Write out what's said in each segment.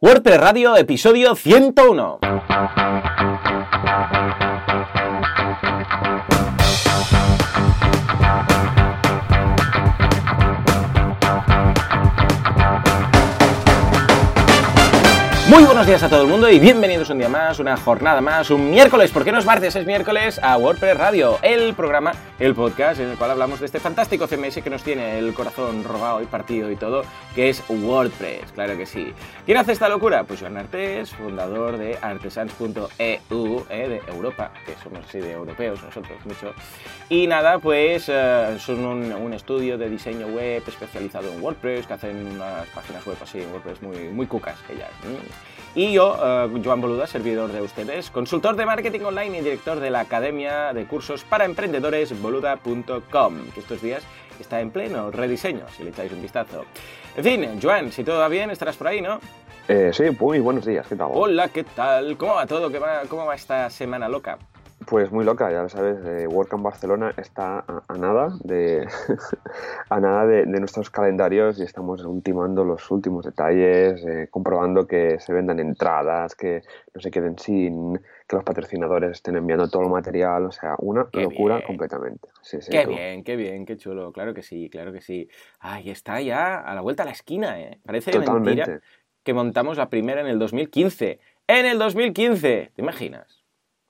WordPress Radio, episodio 101. Muy buenos días a todo el mundo y bienvenidos un día más, una jornada más, un miércoles, porque no es martes, es miércoles, a WordPress Radio, el programa, el podcast en el cual hablamos de este fantástico CMS que nos tiene el corazón robado y partido y todo, que es WordPress, claro que sí. ¿Quién hace esta locura? Pues Joan Artés, fundador de artesans.eu, eh, de Europa, que somos así de europeos nosotros mucho. Y nada, pues eh, son un, estudio de diseño web especializado en WordPress, que hacen unas páginas web así WordPress muy, muy cucas, que ya. Y yo, uh, Joan Boluda, servidor de ustedes, consultor de marketing online y director de la Academia de Cursos para Emprendedores boluda.com, que estos días está en pleno rediseño, si le echáis un vistazo. En fin, Joan, si todo va bien, estarás por ahí, ¿no? Eh, sí, muy buenos días, ¿qué tal? Hola, ¿qué tal? ¿Cómo va todo? ¿Cómo va esta semana loca? Pues muy loca, ya lo sabes, eh, WordCamp Barcelona está a, nada de a nada de, nuestros calendarios y estamos ultimando los últimos detalles, eh, comprobando que se vendan entradas, que no se queden sin, que los patrocinadores estén enviando todo el material, o sea, una locura completamente. qué bien, qué bien, qué chulo, claro que sí, claro que sí. Ahí está ya a la vuelta a la esquina, ¿eh? Parece Totalmente. mentira que montamos la primera en el 2015. ¡En el 2015! ¿Te imaginas?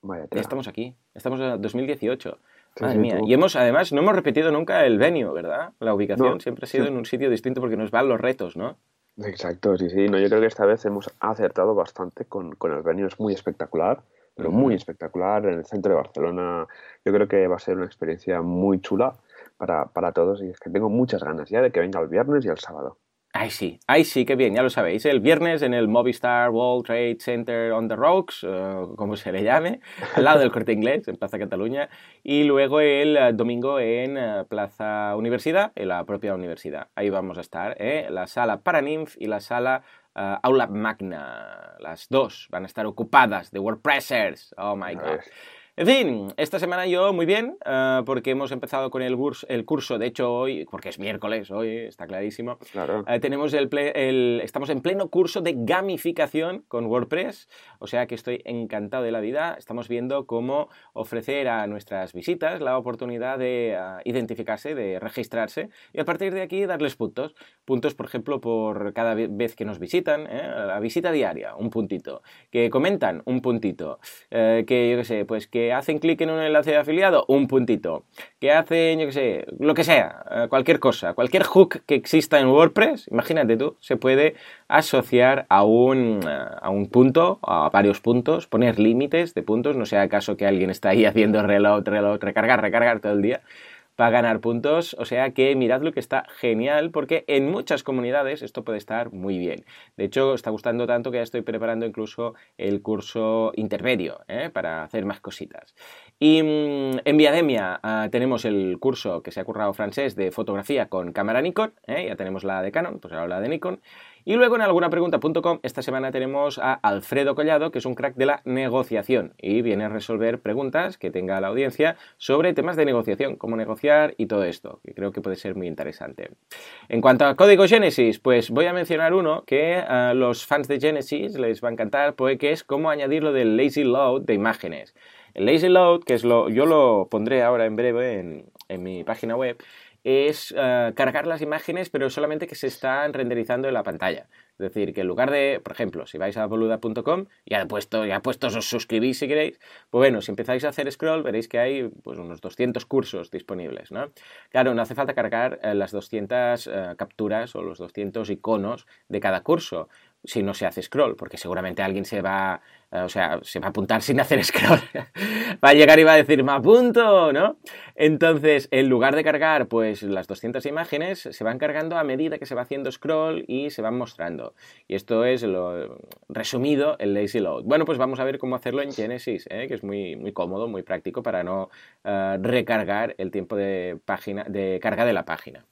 Ya estamos aquí, estamos en 2018. Madre mía. Y hemos, además, no hemos repetido nunca el venue, ¿verdad? La ubicación siempre ha sido en un sitio distinto porque nos van los retos, ¿no? Exacto, sí, sí. No, yo creo que esta vez hemos acertado bastante con, con el venue. Es muy espectacular, pero muy espectacular. En el centro de Barcelona, yo creo que va a ser una experiencia muy chula para, para todos. Y es que tengo muchas ganas ya de que venga el viernes y el sábado. Ay, sí, ay, sí, qué bien, ya lo sabéis. El viernes en el Movistar World Trade Center on the Rocks, eh, como se le llame, al lado del Corte Inglés, en Plaza Cataluña. Y luego el eh, domingo en eh, Plaza Universidad, en la propia universidad. Ahí vamos a estar, la sala Paraninf y la sala Aula Magna. Las dos van a estar ocupadas de WordPressers. Oh my God. En fin, esta semana yo muy bien, eh, porque hemos empezado con el, curso, el curso, de hecho hoy, porque es miércoles, hoy está clarísimo, claro. Eh, tenemos el, el, estamos en pleno curso de gamificación con WordPress, o sea que estoy encantado de la vida, estamos viendo cómo ofrecer a nuestras visitas la oportunidad de eh, identificarse, de registrarse y a partir de aquí darles puntos, puntos por ejemplo por cada vez que nos visitan, la visita diaria, un puntito, que comentan, un puntito, que yo qué sé, pues que hacen clic en un enlace de afiliado, un puntito. Que hacen, yo qué sé, lo que sea, eh, cualquier cosa, cualquier hook que exista en WordPress, imagínate tú, se puede asociar a un, eh, a un punto, a varios puntos, poner límites de puntos, no sea acaso que alguien está ahí haciendo reload, reload, recargar, recargar todo el día para ganar puntos. O sea que miradlo que está genial porque en muchas comunidades esto puede estar muy bien. De hecho, está gustando tanto que ya estoy preparando incluso el curso intermedio ¿eh? para hacer más cositas. Y mm, en Viademia ah, tenemos el curso que se ha currado francés de fotografía con cámara Nikon. ¿eh? Ya tenemos la de Canon, pues ahora la de Nikon. Y luego en algunapregunta.com esta semana tenemos a Alfredo Collado, que es un crack de la negociación y viene a resolver preguntas que tenga la audiencia sobre temas de negociación, cómo negociar y todo esto, que creo que puede ser muy interesante. En cuanto a código Genesis, pues voy a mencionar uno que a los fans de Genesis les va a encantar, pues que es cómo añadir lo del lazy load de imágenes. El lazy load, que es lo, yo lo pondré ahora en breve en mi página web, es eh, cargar las imágenes, pero solamente que se están renderizando en la pantalla. Es decir, que en lugar de, por ejemplo, si vais a boluda.com, ya puesto, ya puestos os suscribís si queréis, pues bueno, si empezáis a hacer scroll veréis que hay pues, unos 200 cursos disponibles, ¿no? Claro, no hace falta cargar eh, las 200 eh, capturas o los 200 iconos de cada curso si no se hace scroll, porque seguramente alguien se va o sea, se va a apuntar sin hacer scroll. va a llegar y va a decir, me apunto, ¿no? Entonces, en lugar de cargar, pues, las 200 imágenes, se van cargando a medida que se va haciendo scroll y se van mostrando. Y esto es lo resumido, el lazy load. Bueno, pues vamos a ver cómo hacerlo en Genesis, ¿eh? que es muy, muy cómodo, muy práctico para no eh, recargar el tiempo de, página, de carga de la página.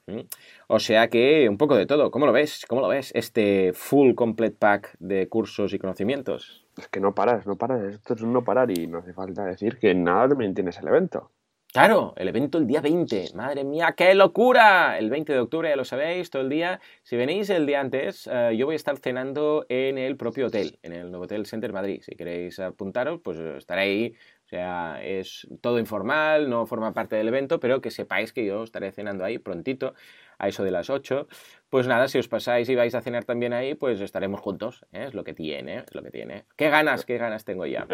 O sea que un poco de todo. ¿Cómo lo ves? ¿Cómo lo ves? Este full complete pack de cursos y conocimientos es que no paras, no paras, esto es un no parar y no hace falta decir que nada también tienes el evento. Claro, el evento el día 20. Madre mía, qué locura. El 20 de octubre, ya lo sabéis, todo el día. Si venís el día antes, eh, yo voy a estar cenando en el propio hotel, en el Hotel Center Madrid. Si queréis apuntaros, pues estaré ahí. O sea, es todo informal, no forma parte del evento, pero que sepáis que yo estaré cenando ahí prontito, a eso de las 8. Pues nada, si os pasáis y vais a cenar también ahí, pues estaremos juntos. ¿eh? Es lo que tiene, es lo que tiene. Qué ganas, qué ganas tengo ya.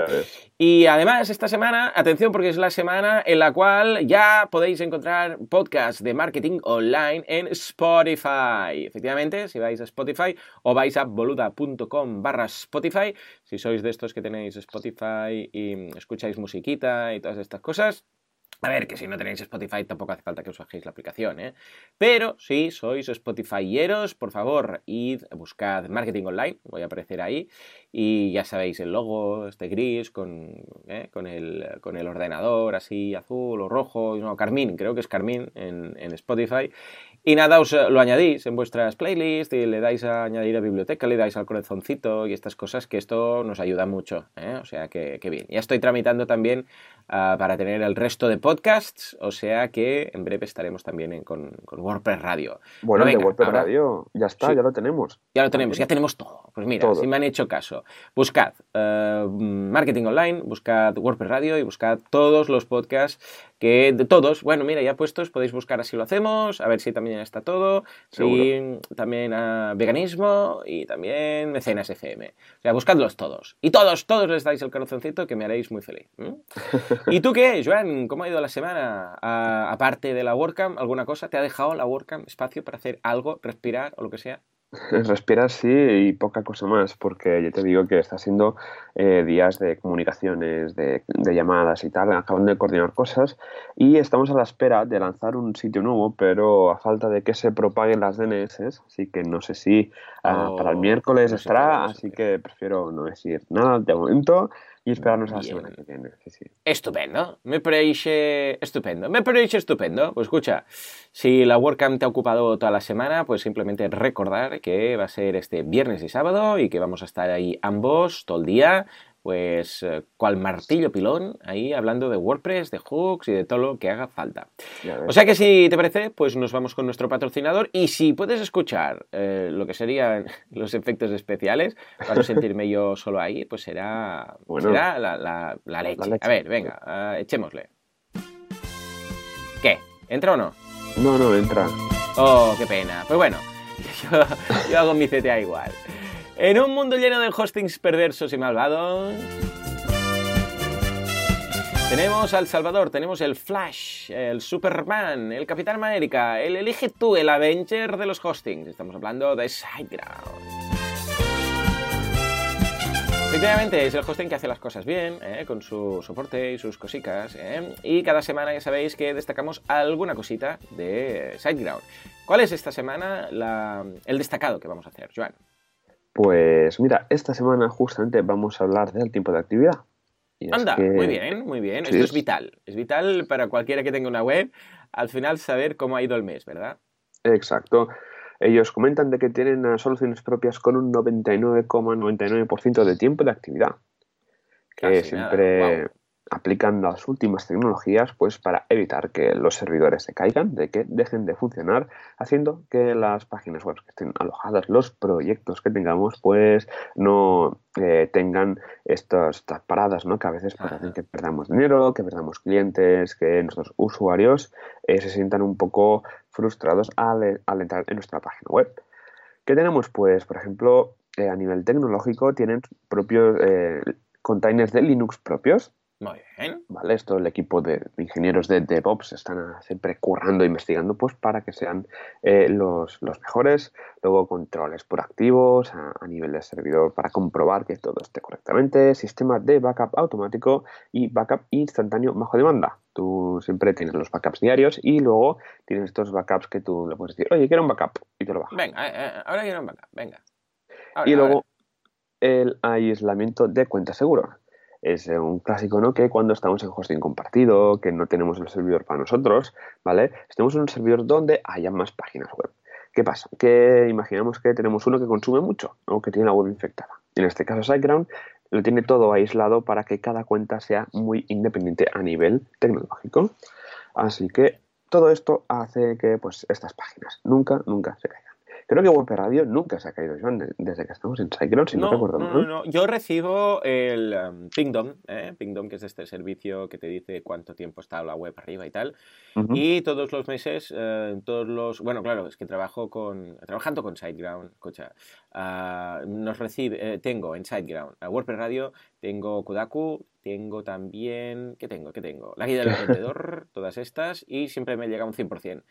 Y además, esta semana, atención, porque es la semana en la cual ya podéis encontrar podcasts de marketing online en Spotify. Efectivamente, si vais a Spotify o vais a boluda.com barra Spotify, si sois de estos que tenéis Spotify y escucháis musiquita y todas estas cosas, a ver, que si no tenéis Spotify tampoco hace falta que os bajéis la aplicación, ¿eh? Pero si sois Spotifyeros, por favor, id, buscad Marketing Online, voy a aparecer ahí, y ya sabéis, el logo, este gris, con, ¿eh? con, el, con el ordenador así azul o rojo, no, carmín, creo que es carmín en, en Spotify, y nada, os lo añadís en vuestras playlists y le dais a añadir a biblioteca, le dais al corazoncito y estas cosas que esto nos ayuda mucho. ¿eh? O sea que, bien. Ya estoy tramitando también uh, para tener el resto de podcasts, o sea que en breve estaremos también con, con, WordPress Radio. Bueno, venga, de WordPress Radio ya está, sí. ya lo tenemos. Ya lo tenemos, ya tenemos todo. Pues mira, todo. si me han hecho caso, buscad uh, Marketing Online, buscad WordPress Radio y buscad todos los podcasts que de todos, bueno, mira, ya puestos, podéis buscar así lo hacemos, a ver si también está todo, sí, también a veganismo y también mecenas FM. O sea, buscadlos todos. Y todos, todos les dais el corazoncito que me haréis muy feliz. ¿Y tú qué, Joan? ¿Cómo ha ido la semana? Aparte de la WordCamp, ¿alguna cosa? ¿Te ha dejado la WordCamp espacio para hacer algo, respirar o lo que sea? Respirar sí y poca cosa más, porque yo te digo que está siendo eh, días de comunicaciones, de, de, llamadas y tal, acaban de coordinar cosas y estamos a la espera de lanzar un sitio nuevo, pero a falta de que se propaguen las DNS, así que no sé si uh, para el miércoles no estará, así que prefiero no decir nada de momento y esperarnos a la semana que viene. Sí, sí. Estupendo, me parece estupendo, me parece estupendo. Pues escucha, si la WordCamp te ha ocupado toda la semana, pues simplemente recordar que va a ser este viernes y sábado y que vamos a estar ahí ambos todo el día pues cual martillo pilón ahí hablando de WordPress, de hooks y de todo lo que haga falta. O sea que si te parece, pues nos vamos con nuestro patrocinador y si puedes escuchar eh, lo que serían los efectos especiales para no sentirme yo solo ahí, pues será, bueno, será la, la, la, leche. la, leche. A ver, venga, uh, echémosle. ¿Qué? ¿Entra o no? No, no entra. Oh, qué pena. Pues bueno, yo, yo hago mi CTA igual. En un mundo lleno de hostings perversos y malvados. Tenemos al Salvador, tenemos el Flash, el Superman, el Capitán América, el Elige tú, el Avenger de los hostings. Estamos hablando de SiteGround. Efectivamente, es el hosting que hace las cosas bien, ¿eh? con su soporte y sus cositas. ¿eh? Y cada semana ya sabéis que destacamos alguna cosita de SiteGround. ¿Cuál es esta semana el destacado que vamos a hacer, Joan? Pues mira, esta semana justamente vamos a hablar del tiempo de actividad. Y Anda, que... muy bien, muy bien. Sí, Esto es vital. Es vital para cualquiera que tenga una web, al final saber cómo ha ido el mes, ¿verdad? Exacto. Ellos comentan de que tienen soluciones propias con un 99,99% ,99 de tiempo de actividad. Que Casi siempre. Wow. Aplican las últimas tecnologías pues para evitar que los servidores se caigan, de que dejen de funcionar, haciendo que las páginas web que estén alojadas, los proyectos que tengamos, pues no eh, tengan estas, estas, paradas, ¿no? Que a veces pues, hacen que perdamos dinero, que perdamos clientes, que nuestros usuarios eh, se sientan un poco frustrados al, al, entrar en nuestra página web. ¿Qué tenemos? Pues, por ejemplo, eh, a nivel tecnológico tienen propios containers de Linux propios, muy bien. Vale, esto el equipo de ingenieros de DevOps están siempre currando, investigando, pues para que sean eh, los, los, mejores. Luego controles por activos a, a, nivel de servidor para comprobar que todo esté correctamente. Sistema de backup automático y backup instantáneo bajo demanda. Tú siempre tienes los backups diarios y luego tienes estos backups que tú le puedes decir, oye, quiero un backup y te lo bajas. Venga, eh, eh, ahora quiero un backup, venga. Ahora, y luego ahora. el aislamiento de cuenta seguro es un clásico, ¿no? Que cuando estamos en hosting compartido, que no tenemos el servidor para nosotros, ¿vale? Estemos en un servidor donde haya más páginas web. ¿Qué pasa? Que imaginamos que tenemos uno que consume mucho o que tiene la web infectada. En este caso, SiteGround lo tiene todo aislado para que cada cuenta sea muy independiente a nivel tecnológico. Así que todo esto hace que pues estas páginas nunca, nunca se caigan. Creo que WP Radio nunca se ha caído, Joan, desde que estamos en SiteGround, si no, recuerdo no, no, no, Yo recibo el um, Pingdom, ¿eh? Pingdom, que es este servicio que te dice cuánto tiempo está la web arriba y tal. Y todos los meses, eh, todos los... Bueno, claro, es que trabajo con... Trabajando con SiteGround, escucha, uh, nos recibe... Eh, tengo en SiteGround, a WordPress Radio, tengo Kudaku, tengo también... ¿Qué tengo? ¿Qué tengo? La guía del emprendedor, todas estas, y siempre me llega un 100%.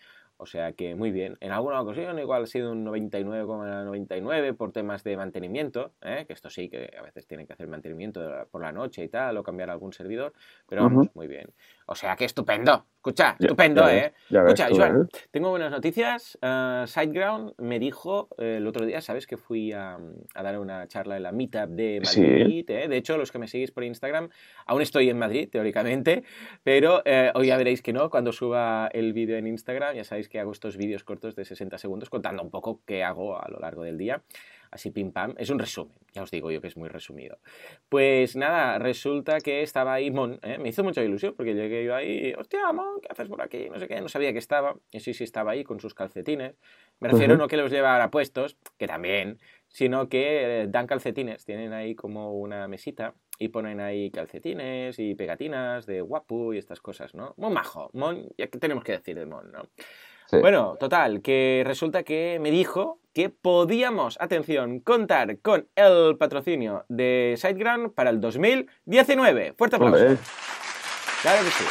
O sea que muy bien. En alguna ocasión igual ha sido un 99,99 por temas de mantenimiento, ¿eh? que esto sí, que a veces tienen que hacer mantenimiento por la noche y tal, o cambiar algún servidor, pero vamos, muy bien. O sea que estupendo. Escucha, estupendo, ¿eh? Escucha, Joan, ¿eh? tengo buenas noticias. Uh, SiteGround me dijo eh, el otro día, ¿sabes? Que fui a, dar una charla en la Meetup de Madrid. ¿eh? De hecho, los que me seguís por Instagram, aún estoy en Madrid, teóricamente, pero hoy ya veréis que no. Cuando suba el vídeo en Instagram, ya sabéis que hago estos vídeos cortos de 60 segundos contando un poco qué hago a lo largo del día así pim pam. Es un resumen, ya os digo yo que es muy resumido. Pues nada, resulta que estaba ahí Mon, ¿eh? me hizo mucha ilusión porque llegué yo ahí, hostia, Mon, ¿qué haces por aquí? No sé qué, no sabía que estaba. Y sí, sí estaba ahí con sus calcetines. Me refiero no que los llevara puestos, que también, sino que eh, dan calcetines, tienen ahí como una mesita y ponen ahí calcetines y pegatinas de guapu y estas cosas, ¿no? Muy majo, Mon, ya que tenemos que decir de Mon, ¿no? Bueno, total, que resulta que me dijo que podíamos, atención, contar con el patrocinio de SiteGround para el 2019. Fuerte aplauso. Claro que sí,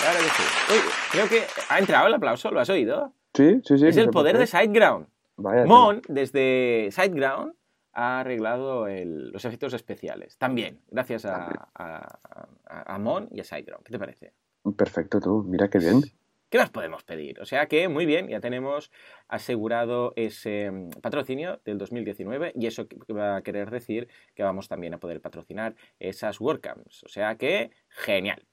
claro que sí. Uy, creo que ha entrado el aplauso, ¿lo has oído? Sí, sí, sí. Es el poder de SiteGround. Mon, desde SiteGround, ha arreglado los efectos especiales. También, gracias a, a Mon y a SiteGround. ¿Qué te parece? Perfecto, tú. Mira qué bien. ¿Qué más podemos pedir? O sea que, muy bien, ya tenemos asegurado ese mm, patrocinio del 2019 y eso va a querer decir que vamos también a poder patrocinar esas WordCamps. O sea que, genial.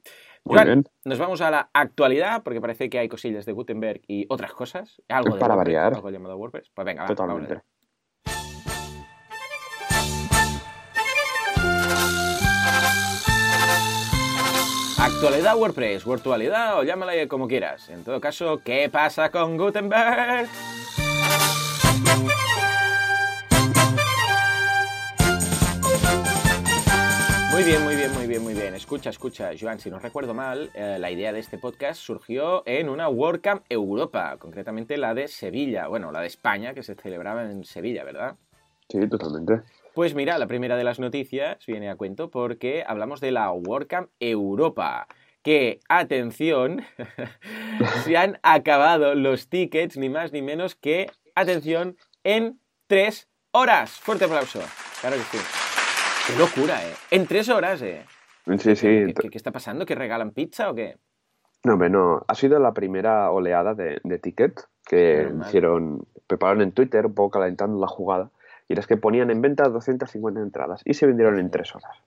Bien. Nos vamos a la actualidad porque parece que hay cosillas de Gutenberg y otras cosas. Algo de Para variar. Algo llamado WordPress. Pues venga, Totalmente. Actualidad WordPress, virtualidad o llámala como quieras. En todo caso, ¿qué pasa con Gutenberg? Muy bien, muy bien, muy bien, muy bien. Escucha, escucha, Joan, si no recuerdo mal, eh, la idea de este podcast surgió en una WordCamp Europa, concretamente la de Sevilla, bueno, la de España, que se celebraba en Sevilla, ¿verdad? Sí, totalmente. Pues mira, la primera de las noticias viene a cuento porque hablamos de la WordCamp Europa. Que, atención, se han acabado los tickets, ni más ni menos que, atención, en tres horas. Fuerte aplauso. Claro que sí. Qué locura, ¿eh? En tres horas, ¿eh? Sí, sí. ¿Qué, está pasando? ¿Que regalan pizza o qué? No, hombre, no. Ha sido la primera oleada de, de tickets que hicieron, prepararon en Twitter, un poco calentando la jugada y las que ponían en venta 250 entradas y se vendieron en tres horas.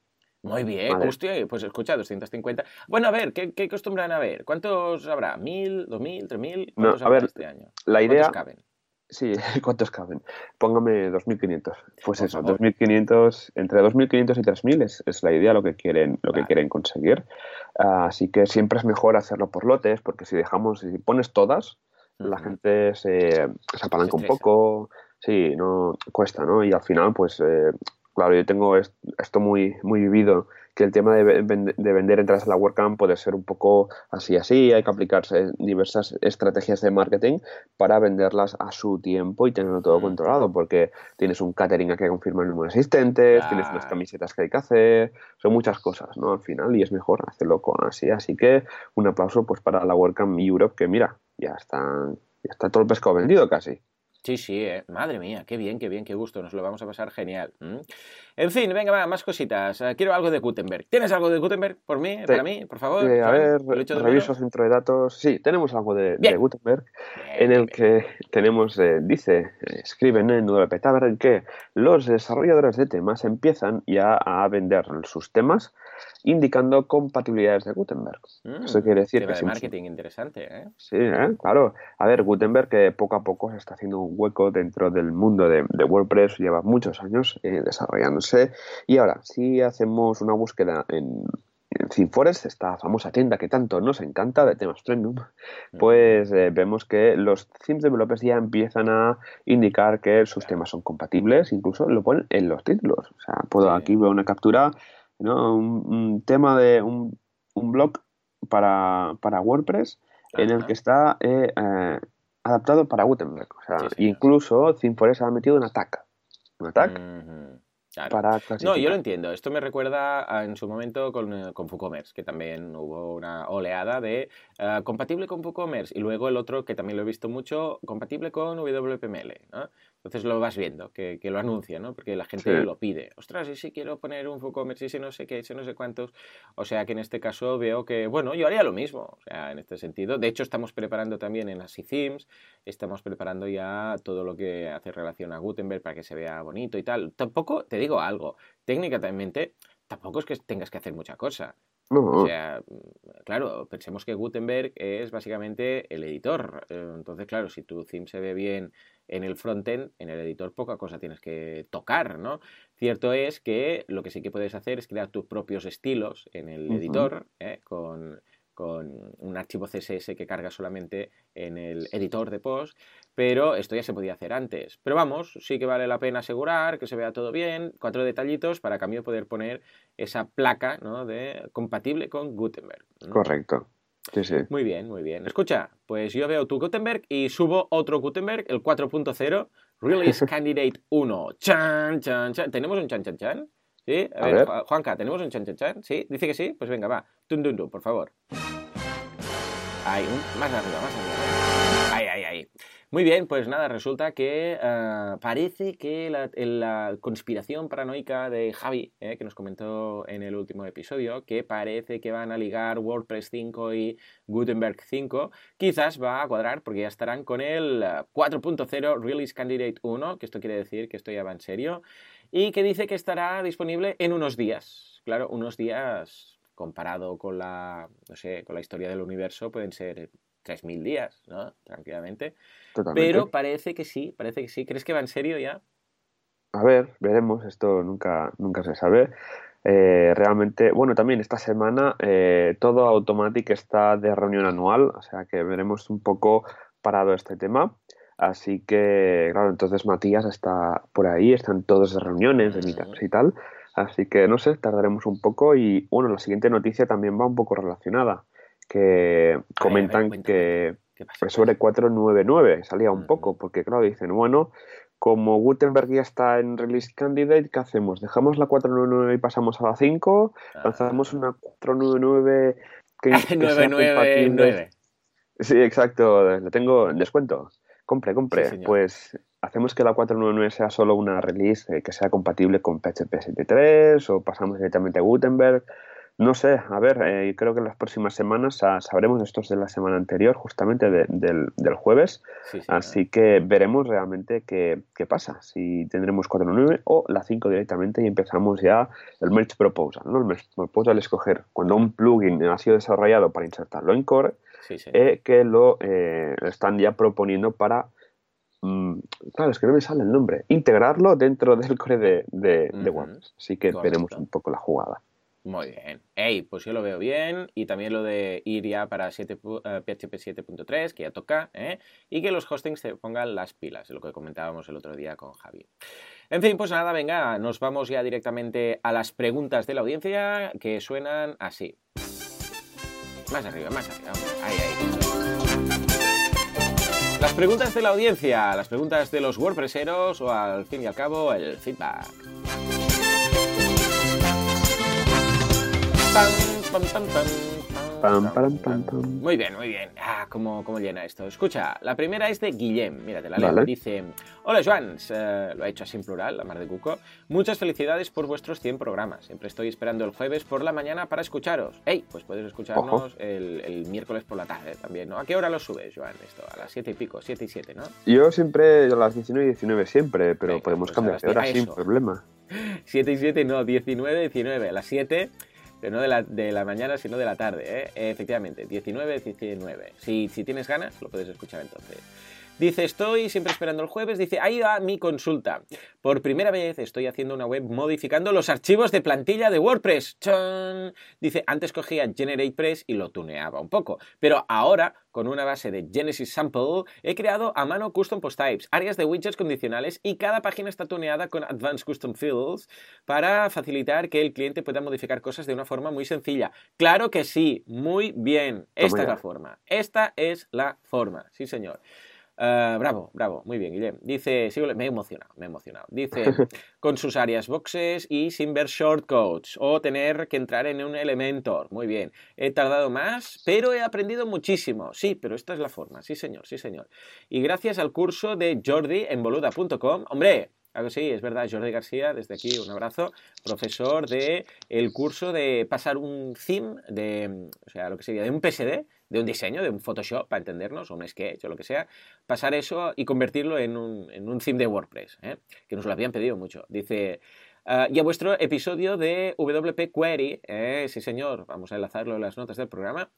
Muy bien, hostia, pues escucha, 250. Bueno, a ver, ¿qué, qué acostumbran a ver? ¿Cuántos habrá? ¿Mil, dos mil, tres mil? ¿Cuántos no, a ver, este año? La idea, ¿Cuántos caben? Sí, ¿cuántos caben? Póngame 2.500. Pues eso, 2.500, entre 2.500 y 3.000 es, es, la idea, lo que quieren, lo que quieren conseguir. así que siempre es mejor hacerlo por lotes, porque si dejamos, si pones todas, la gente se, se apalanca un poco, Sí, no cuesta, ¿no? Y al final, pues, eh, claro, yo tengo esto muy, muy vivido, que el tema de, de, vender entradas a la WordCamp puede ser un poco así, así, hay que aplicarse diversas estrategias de marketing para venderlas a su tiempo y tenerlo todo mm. controlado, porque tienes un catering que confirmar el número de asistentes, tienes unas camisetas que hay que hacer, son muchas cosas, ¿no? Al final, y es mejor hacerlo con así, así que un aplauso pues para la WordCamp Europe, que mira, ya está, ya está todo el pescado vendido casi. Sí, sí, eh. madre mía, qué bien, qué bien, qué gusto, nos lo vamos a pasar genial. En fin, venga, va, más cositas. Eh, quiero algo de Gutenberg. ¿Tienes algo de Gutenberg por mí, para mí, por favor? a ver, reviso centro de datos. Sí, tenemos algo de, Gutenberg en el que tenemos, eh, dice, escriben en WP que los desarrolladores de temas empiezan ya a vender sus temas indicando compatibilidades de Gutenberg. Mm, Eso quiere decir que... de marketing interesante, ¿eh? Sí, ¿eh? claro. A ver, Gutenberg que poco a poco se está haciendo un hueco dentro del mundo de, WordPress, lleva muchos años eh, desarrollándose. Y ahora, si hacemos una búsqueda en, ThemeForest, esta famosa tienda que tanto nos encanta de temas premium, pues eh, vemos que los themes developers ya empiezan a indicar que sus temas son compatibles, incluso lo ponen en los títulos. O sea, puedo aquí ver una captura, ¿no? un, tema de un, un blog para, para WordPress en el que está eh, eh, adaptado para Gutenberg. O sea, incluso ThemeForest ha metido un ataque. Un ataque. no, yo lo entiendo. Esto me recuerda en su momento con, eh, con WooCommerce, que también hubo una oleada de compatible con WooCommerce y luego el otro que también lo he visto mucho, compatible con WPML. ¿no? Entonces lo vas viendo, que, lo anuncia, ¿no? Porque la gente lo pide. Ostras, y si quiero poner un WooCommerce, y si no sé qué, si no sé cuántos. O sea que en este caso veo que, bueno, yo haría lo mismo. O sea, en este sentido. De hecho, estamos preparando también en Themes, estamos preparando ya todo lo que hace relación a Gutenberg para que se vea bonito y tal. Tampoco, te digo algo, técnicamente, tampoco es que tengas que hacer mucha cosa. O sea, claro, pensemos que Gutenberg es básicamente el editor. Eh, entonces, claro, si tu theme se ve bien en el frontend, en el editor poca cosa tienes que tocar, ¿no? Cierto es que lo que sí que puedes hacer es crear tus propios estilos en el editor, ¿eh? con, un archivo CSS que carga solamente en el editor de post, pero esto ya se podía hacer antes. Pero vamos, sí que vale la pena asegurar que se vea todo bien, cuatro detallitos para cambio poder poner esa placa ¿no? de compatible con Gutenberg. Correcto. Muy bien, muy bien. Escucha, pues yo veo tu Gutenberg y subo otro Gutenberg, el 4.0, Release Candidate 1. Chan, chan, chan. ¿Tenemos un chan, chan, chan? ¿Sí? A, ver, Juanca, ¿tenemos un chan, chan, chan? ¿Sí? ¿Dice que sí? Pues venga, va. Tun, tun, tun, por favor. Ahí, más arriba, más arriba. Muy bien, pues nada, resulta que eh, parece que la, conspiración paranoica de Javi, eh, que nos comentó en el último episodio, que parece que van a ligar WordPress 5 y Gutenberg 5, quizás va a cuadrar porque ya estarán con el 4.0 eh, Release Candidate 1, que esto quiere decir que esto ya va en serio, y que dice que estará disponible en unos días. Claro, unos días comparado con la, no sé, con la historia del universo pueden ser 3.000 días, ¿no? Tranquilamente. Pero parece que sí, parece que sí. ¿Crees que va en serio ya? A ver, veremos. Esto nunca, nunca se sabe. Eh, realmente, bueno, también esta semana eh, todo Automatic está de reunión anual, o sea que veremos un poco parado este tema. Así que, claro, entonces Matías está por ahí, están todos de reuniones de meetups y tal. Así que, no sé, tardaremos un poco y, bueno, la siguiente noticia también va un poco relacionada que comentan que sobre 499 salía un poco, porque claro, dicen, bueno, como Gutenberg ya está en Release Candidate, ¿qué hacemos? ¿Dejamos la 499 y pasamos a la 5? ¿Lanzamos una 499 que, que 999. Sí, exacto, le tengo en descuento. Compre, compre. pues hacemos que la 499 sea solo una release que sea compatible con PHP 7.3 o pasamos directamente a Gutenberg. No sé, a ver, eh, creo que en las próximas semanas sabremos estos de la semana anterior, justamente del, jueves. así que veremos realmente qué, pasa, si tendremos 4.9 o la 5 directamente y empezamos ya el Merge Proposal. ¿no? El Merge Proposal es coger cuando un plugin ha sido desarrollado para insertarlo en Core, eh, que lo eh, están ya proponiendo para mm, claro, es que no me sale el nombre, integrarlo dentro del core de, de, Así que veremos un poco la jugada. Muy bien. Hey, pues yo lo veo bien. Y también lo de ir ya para 7, PHP 7.3, que ya toca. ¿eh? Y que los hostings se pongan las pilas, lo que comentábamos el otro día con Javi. En fin, pues nada, venga, nos vamos ya directamente a las preguntas de la audiencia que suenan así. Más arriba, más arriba. Ahí, ahí. Las preguntas de la audiencia, las preguntas de los WordPresseros o al fin y al cabo el feedback. Muy bien, muy bien. Ah, ¿cómo, cómo llena esto? Escucha, la primera es de Guillem. Mírate, la leo. Dice: Hola, Joan. Eh, lo ha hecho así en plural, la mar de Cuco. Muchas felicidades por vuestros 100 programas. Siempre estoy esperando el jueves por la mañana para escucharos. Hey, pues puedes escucharnos el, miércoles por la tarde también, ¿no? ¿A qué hora lo subes, Joan? Esto, a las 7 y pico, 7 y 7, ¿no? Yo siempre a las 19 y 19 siempre, pero podemos pues cambiar de hora sin problema. 7 y 7, no, 19 y 19. A las 7 pero no de la, de la mañana, sino de la tarde, ¿eh? Efectivamente, 19, 19. Si, si tienes ganas, lo puedes escuchar entonces. Dice, estoy siempre esperando el jueves. Dice, ahí va mi consulta. Por primera vez estoy haciendo una web modificando los archivos de plantilla de WordPress. ¡Chan! Dice, antes cogía GeneratePress y lo tuneaba un poco. Pero ahora, con una base de Genesis Sample, he creado a mano custom post types, áreas de widgets condicionales y cada página está tuneada con Advanced Custom Fields para facilitar que el cliente pueda modificar cosas de una forma muy sencilla. Claro que sí, muy bien. Esta es la forma. Esta es la forma. Sí, señor. Eh, bravo, bravo, muy bien, Guillem. Dice, me he emocionado, me he emocionado. Dice, con sus áreas boxes y sin ver shortcodes o tener que entrar en un Elementor. Muy bien. He tardado más, pero he aprendido muchísimo. Sí, pero esta es la forma. Sí, señor, sí, señor. Y gracias al curso de Jordi en boluda.com, hombre, Claro sí, es verdad, Jordi García, desde aquí un abrazo, profesor de el curso de pasar un theme de, o sea, lo que sería de un PSD, de un diseño, de un Photoshop, para entendernos, o un sketch o lo que sea, pasar eso y convertirlo en un, en un theme de WordPress, ¿eh? que nos lo habían pedido mucho. Dice, uh, y a vuestro episodio de WP Query, ¿eh? sí señor, vamos a enlazarlo en las notas del programa,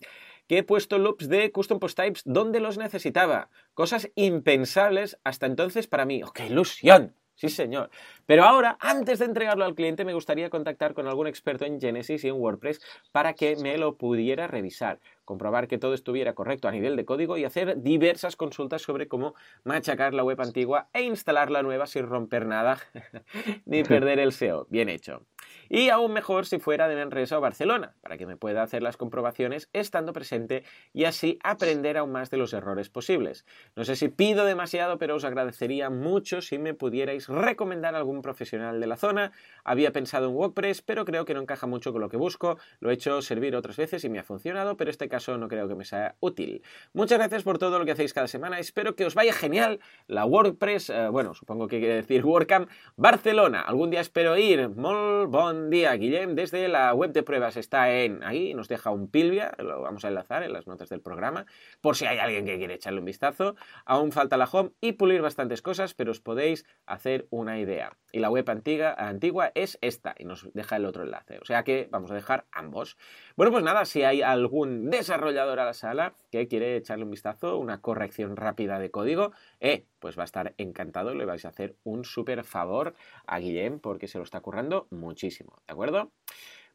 que he puesto loops de custom post types donde los necesitaba. Cosas impensables hasta entonces para mí. ¡Oh, qué ilusión! Sí, señor. Pero ahora, antes de entregarlo al cliente, me gustaría contactar con algún experto en Genesis y en WordPress para que me lo pudiera revisar, comprobar que todo estuviera correcto a nivel de código y hacer diversas consultas sobre cómo machacar la web antigua e instalar la nueva sin romper nada ni perder el SEO. Bien hecho. Y aún mejor si fuera de Manresa o Barcelona, para que me pueda hacer las comprobaciones estando presente y así aprender aún más de los errores posibles. No sé si pido demasiado, pero os agradecería mucho si me pudierais recomendar algún profesional de la zona. Había pensado en WordPress, pero creo que no encaja mucho con lo que busco. Lo he hecho servir otras veces y me ha funcionado, pero este caso no creo que me sea útil. Muchas gracias por todo lo que hacéis cada semana. Espero que os vaya genial la WordPress, eh, bueno, supongo que quiere decir WordCamp Barcelona. Algún día espero ir. Molt bon día, Guillem. Desde la web de pruebas está en ahí, nos deja un pilvia, lo vamos a enlazar en las notas del programa, por si hay alguien que quiere echarle un vistazo. Aún falta la home y pulir bastantes cosas, pero os podéis hacer una idea. Y la web antigua, es esta, y nos deja el otro enlace. O sea que vamos a dejar ambos. Bueno, pues nada, si hay algún desarrollador a la sala que quiere echarle un vistazo, una corrección rápida de código, eh, pues va a estar encantado, le vais a hacer un súper favor a Guillem porque se lo está currando muchísimo, ¿de acuerdo?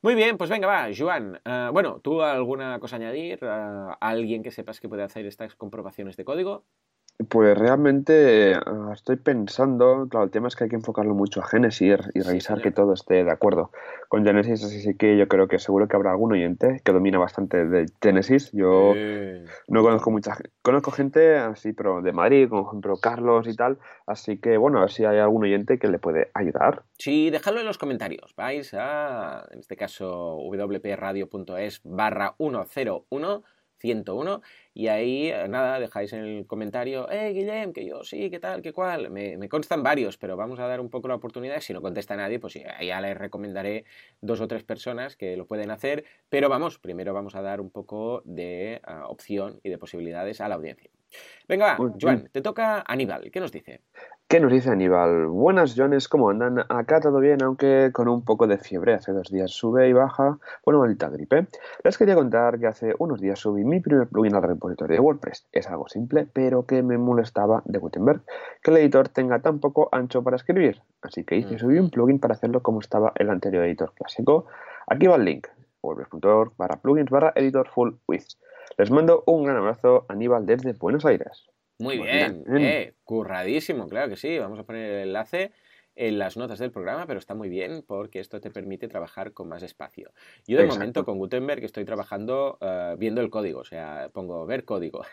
Muy bien, pues venga, va, Joan. Eh, bueno, ¿tú alguna cosa a añadir? Eh, ¿Alguien que sepas que puede hacer estas comprobaciones de código? Pues realmente ah, estoy pensando, claro, el tema es que hay que enfocarlo mucho a Genesis y revisar que todo esté de acuerdo con Genesis, así sí que yo creo que seguro que habrá algún oyente que domina bastante de Genesis. Yo no conozco mucha gente, conozco gente así, pero de Madrid, como por ejemplo Carlos y tal, así que bueno, a ver si hay algún oyente que le puede ayudar. Sí, dejadlo en los comentarios. Vais a, en este caso, wpradio.es barra 101 101 y ahí, eh, nada, dejáis en el comentario, eh, Guillem, que yo sí, qué tal, qué cual. Me, me, constan varios, pero vamos a dar un poco la oportunidad. Si no contesta nadie, pues ya les recomendaré dos o tres personas que lo pueden hacer. Pero vamos, primero vamos a dar un poco de ah, opción y de posibilidades a la audiencia. Venga, va, Joan, te toca Aníbal. ¿Qué nos dice? ¿Qué nos dice Aníbal? Buenas, Jones, ¿cómo andan? Acá todo bien, aunque con un poco de fiebre. Hace dos días sube y baja, bueno, maldita gripe. Les quería contar que hace unos días subí mi primer plugin al repositorio de WordPress. Es algo simple, pero que me molestaba de Gutenberg, que el editor tenga tan poco ancho para escribir. Así que hice, subí un plugin para hacerlo como estaba el anterior editor clásico. Aquí va el link, wordpress.org barra plugins barra editor full width. Les mando un gran abrazo, Aníbal, desde Buenos Aires. Muy bien, eh, curradísimo, claro que sí. Vamos a poner el enlace en las notas del programa, pero está muy bien porque esto te permite trabajar con más espacio. Yo de momento con Gutenberg estoy trabajando eh, viendo el código, o sea, pongo ver código.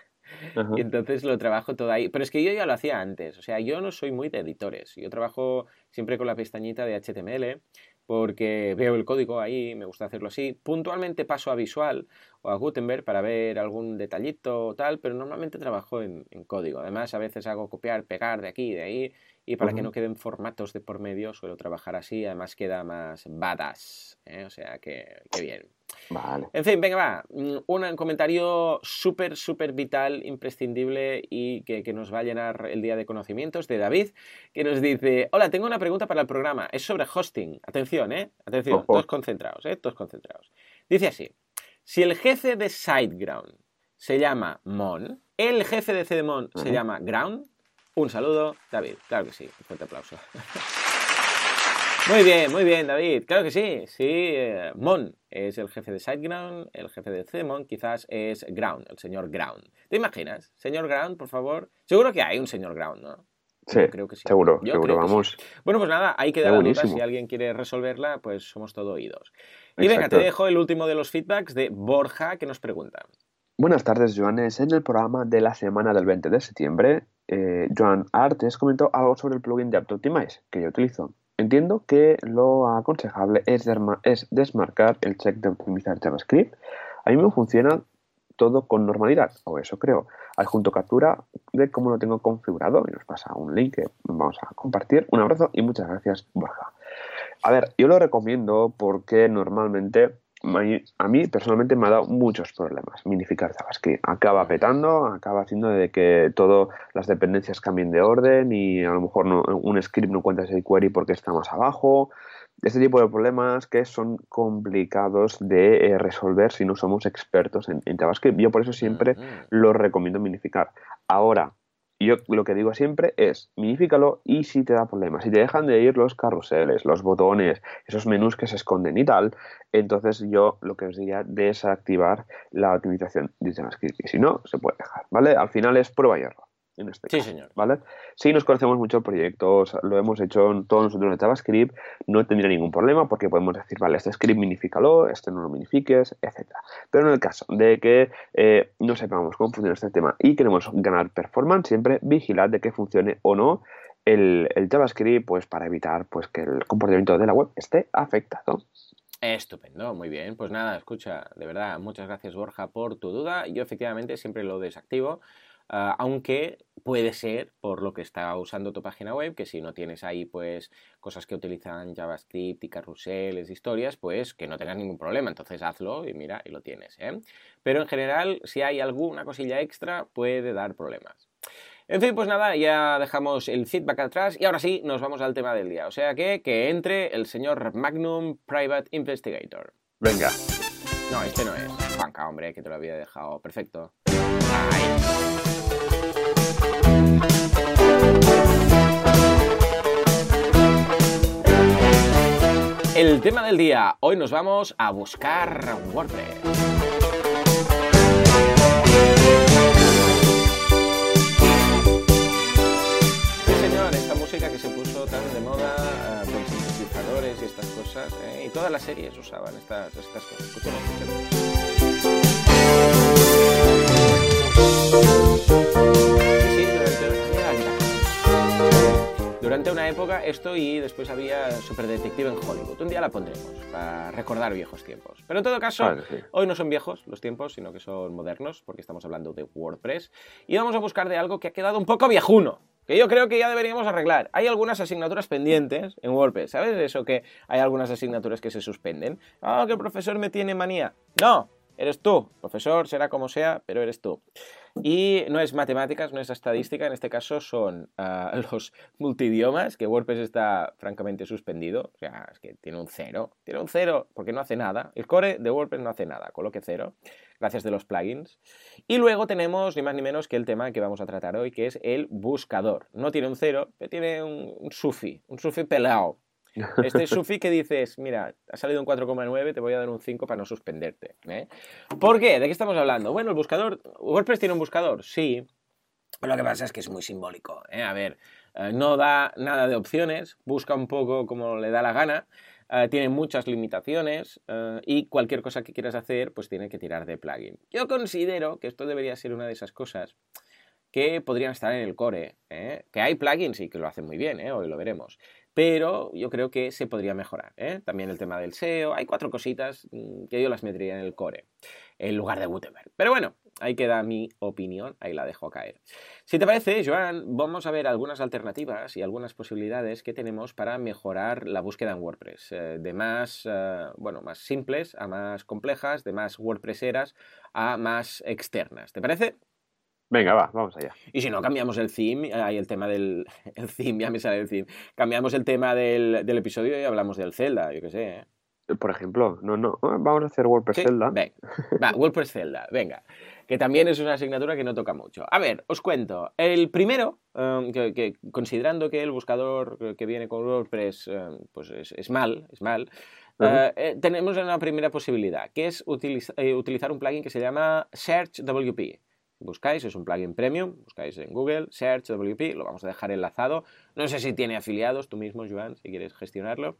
Y entonces lo trabajo todo ahí. Pero es que yo ya lo hacía antes. O sea, yo no soy muy de editores. Yo trabajo siempre con la pestañita de HTML porque veo el código ahí, me gusta hacerlo así. Puntualmente paso a Visual o a Gutenberg para ver algún detallito o tal, pero normalmente trabajo en, código. Además, a veces hago copiar, pegar de aquí y de ahí, y para que no queden formatos de por medio, suelo trabajar así, además queda más badass, ¿eh? o sea que, bien. Vale. En fin, venga, va. Mm, un comentario súper, súper vital, imprescindible y que, nos va a llenar el día de conocimientos de David, que nos dice: Hola, tengo una pregunta para el programa. Es sobre hosting. Atención, ¿eh? Atención, todos concentrados, ¿eh? Todos concentrados. Dice así: Si el jefe de SiteGround se llama Mon, El jefe de Cedemon se llama Ground. Un saludo, David. Claro que sí. Un fuerte aplauso. Muy bien, muy bien, David. Claro que sí. Sí, eh, Mon es el jefe de SiteGround, el jefe de Cedemon quizás es Ground, el señor Ground. ¿Te imaginas? Señor Ground, por favor. Seguro que hay un señor Ground, ¿no? Sí, creo que sí. seguro, seguro, vamos. Bueno, pues nada, ahí queda la duda. Si alguien quiere resolverla, pues somos todo oídos. Y venga, te dejo el último de los feedbacks de Borja, que nos pregunta. Buenas tardes, Joanes. En el programa de la semana del 20 de septiembre, eh, Joan Artes comentó algo sobre el plugin de AppOptimize que yo utilizo. Entiendo que lo aconsejable es, es desmarcar el check de optimizar JavaScript. A mí me funciona todo con normalidad, o eso creo. Adjunto captura de cómo lo tengo configurado y nos pasa un link que vamos a compartir. Un abrazo y muchas gracias, Borja. A ver, yo lo recomiendo porque normalmente a mí personalmente me ha dado muchos problemas minificar JavaScript. Acaba petando, acaba haciendo de que todas las dependencias cambien de orden y a lo mejor un script no cuenta ese query porque está más abajo. Este tipo de problemas que son complicados de eh, resolver si no somos expertos en, en, JavaScript. Yo por eso siempre lo recomiendo minificar. Ahora, yo lo que digo siempre es, minifícalo y si te da problemas, si te dejan de ir los carruseles, los botones, esos menús que se esconden y tal, entonces yo lo que os diría desactivar la optimización de JavaScript. Y si no, se puede dejar, ¿vale? Al final es prueba y error en este sí, señor. ¿vale? Si nos conocemos mucho proyectos, lo hemos hecho todos nosotros en JavaScript, no tendría ningún problema porque podemos decir, vale, este script minifícalo, este no lo minifiques, etc. Pero en el caso de que eh, no sepamos cómo funciona este tema y queremos ganar performance, siempre vigilad de que funcione o no el, JavaScript, pues para evitar pues, que el comportamiento de la web esté afectado. Estupendo, muy bien. Pues nada, escucha, de verdad, muchas gracias Borja por tu duda. Yo efectivamente siempre lo desactivo Ah, aunque puede ser por lo que está usando tu página web, que si no tienes ahí pues cosas que utilizan JavaScript y carruseles, historias, pues que no tengas ningún problema. Entonces hazlo y mira, y lo tienes. ¿eh? Pero en general, si hay alguna cosilla extra, puede dar problemas. En fin, pues nada, ya dejamos el feedback atrás y ahora sí nos vamos al tema del día. O sea que que entre el señor Magnum Private Investigator. Venga. No, este no es. Juanca, hombre, que te lo había dejado. Perfecto. El tema del día. Hoy nos vamos a buscar WordPress. Sí, señor, esta música que se puso tan de moda eh, con sintetizadores y estas cosas, eh, y todas las series usaban estas, estas cosas. Escuchemos, Durante una época esto y después había Super Detective en Hollywood. Un día la pondremos para recordar viejos tiempos. Pero en todo caso, hoy no son viejos los tiempos, sino que son modernos, porque estamos hablando de WordPress. Y vamos a buscar de algo que ha quedado un poco viejuno que yo creo que ya deberíamos arreglar. Hay algunas asignaturas pendientes en WordPress, ¿sabes? Eso que hay algunas asignaturas que se suspenden. Ah, que el profesor me tiene manía. No, eres tú. profesor será como sea, pero eres tú. Y no es matemáticas, no es estadística, en este caso son ah, los multidiomas, que WordPress está francamente suspendido, o sea, es que tiene un cero, tiene un cero porque no hace nada, el core de WordPress no hace nada, coloque cero, gracias de los plugins. Y luego tenemos ni más ni menos que el tema que vamos a tratar hoy, que es el buscador. No tiene un cero, pero tiene un, un sufi, un sufi pelado, este Sufi que dices, mira, ha salido un 4,9, te voy a dar un 5 para no suspenderte. ¿eh? ¿Por qué? ¿De qué estamos hablando? Bueno, el buscador, WordPress tiene un buscador, sí. Lo que pasa es que es muy simbólico. ¿eh? A ver, eh, no da nada de opciones, busca un poco como le da la gana. tiene muchas limitaciones y cualquier cosa que quieras hacer pues tiene que tirar de plugin. Yo considero que esto debería ser una de esas cosas que podrían estar en el core, que hay plugins y que lo hacen muy bien, hoy lo veremos, pero yo creo que se podría mejorar. ¿eh? También el tema del SEO, hay cuatro cositas mm, que yo las metería en el core, en lugar de Gutenberg. Pero bueno, ahí queda mi opinión, ahí la dejo caer. Si te parece, Joan, vamos a ver algunas alternativas y algunas posibilidades que tenemos para mejorar la búsqueda en WordPress, eh, de más, eh, bueno, más simples a más complejas, de más WordPresseras a más externas. ¿Te parece? Venga, va, vamos allá. Y si no, cambiamos el theme, ahí el tema del el theme, ya me sale el theme. Cambiamos el tema del, episodio y hablamos del Zelda, yo qué sé. ¿eh? Por ejemplo, no, no, vamos a hacer WordPress Zelda. Va, WordPress Zelda, venga que también es una asignatura que no toca mucho. A ver, os cuento. El primero, em, que, considerando que el buscador que viene con WordPress em, pues es, mal, es mal, eh, eh, tenemos una primera posibilidad, que es eh, utilizar un plugin que se llama Search WP. Buscáis, es un plugin premium, buscáis en Google, Search WP, lo vamos a dejar enlazado. No sé si tiene afiliados, tú mismo, Joan, si quieres gestionarlo.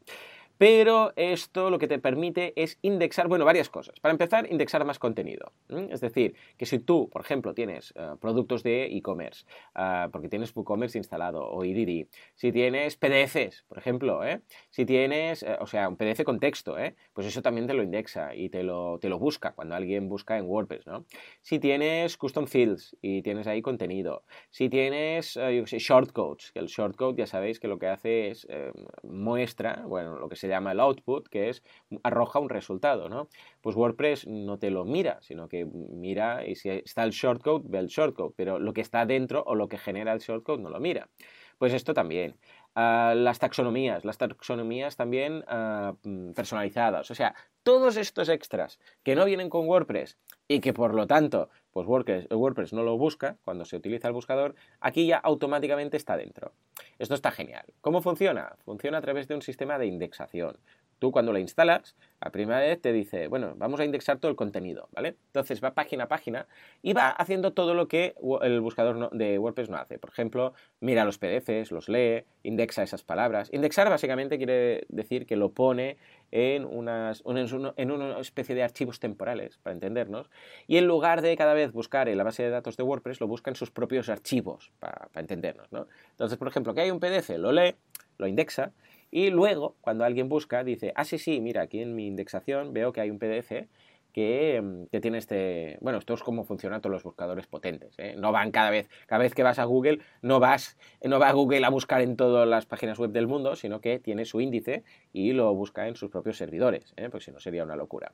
Pero esto lo que te permite es indexar, bueno, varias cosas. Para empezar, indexar más contenido. Es decir, que si tú, por ejemplo, tienes eh, productos de e-commerce, ah, porque tienes WooCommerce instalado o IDD, si tienes PDFs, por ejemplo, ¿eh? si tienes, eh, o sea, un PDF con texto, pues eso también te lo indexa y te lo, te lo busca cuando alguien busca en WordPress, ¿no? Si tienes custom fields y tienes ahí contenido, si tienes, yo sé, shortcodes, que el shortcode ya sabéis que lo que hace es muestra, bueno, lo que se llama el output, que es arroja un resultado, ¿no? Pues WordPress no te lo mira, sino que mira y si está el shortcode, ve el shortcode, pero lo que está dentro o lo que genera el shortcode no lo mira. Pues esto también. Ah, las taxonomías, las taxonomías también ah, mm, personalizadas. O sea, todos estos extras que no vienen con WordPress y que por lo tanto pues WordPress, WordPress no lo busca cuando se utiliza el buscador, aquí ya automáticamente está dentro. Esto está genial. ¿Cómo funciona? Funciona a través de un sistema de indexación. Tú cuando la instalas, la primera vez te dice, bueno, vamos a indexar todo el contenido, ¿vale? Entonces va página a página y va haciendo todo lo que el buscador de WordPress no hace. Por ejemplo, mira los PDFs, los lee, indexa esas palabras. Indexar básicamente quiere decir que lo pone en, unas, en una especie de archivos temporales, para entendernos, y en lugar de cada vez buscar en la base de datos de WordPress, lo busca en sus propios archivos, para, entendernos, ¿no? Entonces, por ejemplo, que hay un PDF, lo lee, lo indexa, y luego, cuando alguien busca, dice, ah, sí, sí, mira, aquí en mi indexación veo que hay un PDF que, que, tiene este. Bueno, esto es como funcionan todos los buscadores potentes. ¿eh? No van cada vez, cada vez que vas a Google, no vas, no va a Google a buscar en todas las páginas web del mundo, sino que tiene su índice y lo busca en sus propios servidores, ¿eh? porque si no sería una locura.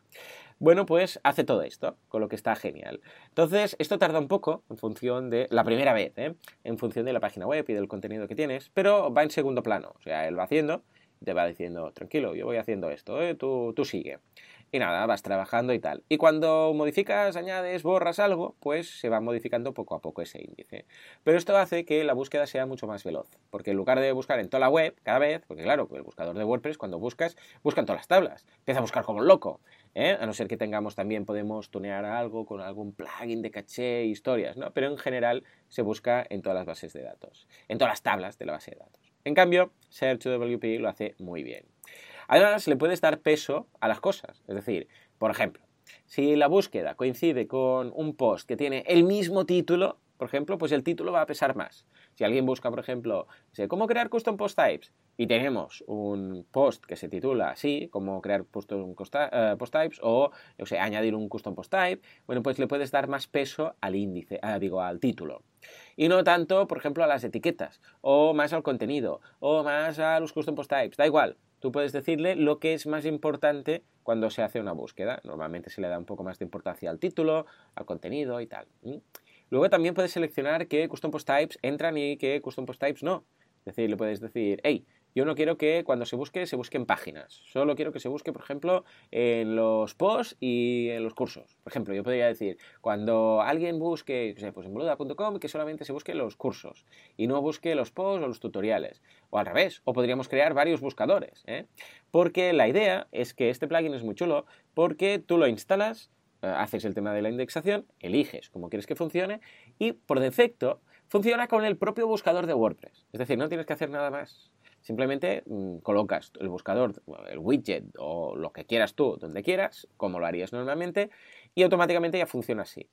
Bueno, pues hace todo esto, con lo que está genial. Entonces, esto tarda un poco en función de la primera vez, ¿eh? en función de la página web y del contenido que tienes, pero va en segundo plano. O sea, él va haciendo, te va diciendo, tranquilo, yo voy haciendo esto, ¿eh? tú, tú sigue. Y nada, vas trabajando y tal. Y cuando modificas, añades, borras algo, pues se va modificando poco a poco ese índice. Pero esto hace que la búsqueda sea mucho más veloz. Porque en lugar de buscar en toda la web, cada vez, porque claro, el buscador de WordPress, cuando buscas, busca en todas las tablas. Empieza a buscar como un loco. ¿eh? A no ser que tengamos también, podemos tunear algo con algún plugin de caché, historias, ¿no? Pero en general se busca en todas las bases de datos. En todas las tablas de la base de datos. En cambio, Search2WP lo hace muy bien. Además, le puedes dar peso a las cosas. Es decir, por ejemplo, si la búsqueda coincide con un post que tiene el mismo título, por ejemplo, pues el título va a pesar más. Si alguien busca, por ejemplo, cómo crear custom post types y tenemos un post que se titula así, cómo crear eh, post types o, o sea, añadir un custom post type, bueno, pues le puedes dar más peso al índice, ah, digo, al título. Y no tanto, por ejemplo, a las etiquetas, o más al contenido, o más a los custom post types, da igual. Tú puedes decirle lo que es más importante cuando se hace una búsqueda. Normalmente se le da un poco más de importancia al título, al contenido y tal. Luego también puedes seleccionar qué custom post types entran y qué custom post types no. Es decir, le puedes decir, hey, yo no quiero que cuando se busque, se busque en páginas. Solo quiero que se busque, por ejemplo, en los posts y en los cursos. Por ejemplo, yo podría decir, cuando alguien busque, pues en boluda.com, que solamente se busque los cursos y no busque los posts o los tutoriales. O al revés, o podríamos crear varios buscadores. ¿eh? Porque la idea es que este plugin es muy chulo porque tú lo instalas, eh, haces el tema de la indexación, eliges cómo quieres que funcione y por defecto funciona con el propio buscador de WordPress. Es decir, no tienes que hacer nada más. Simplemente mm, colocas el buscador, el widget o lo que quieras tú, donde quieras, como lo harías normalmente, y automáticamente ya funciona así.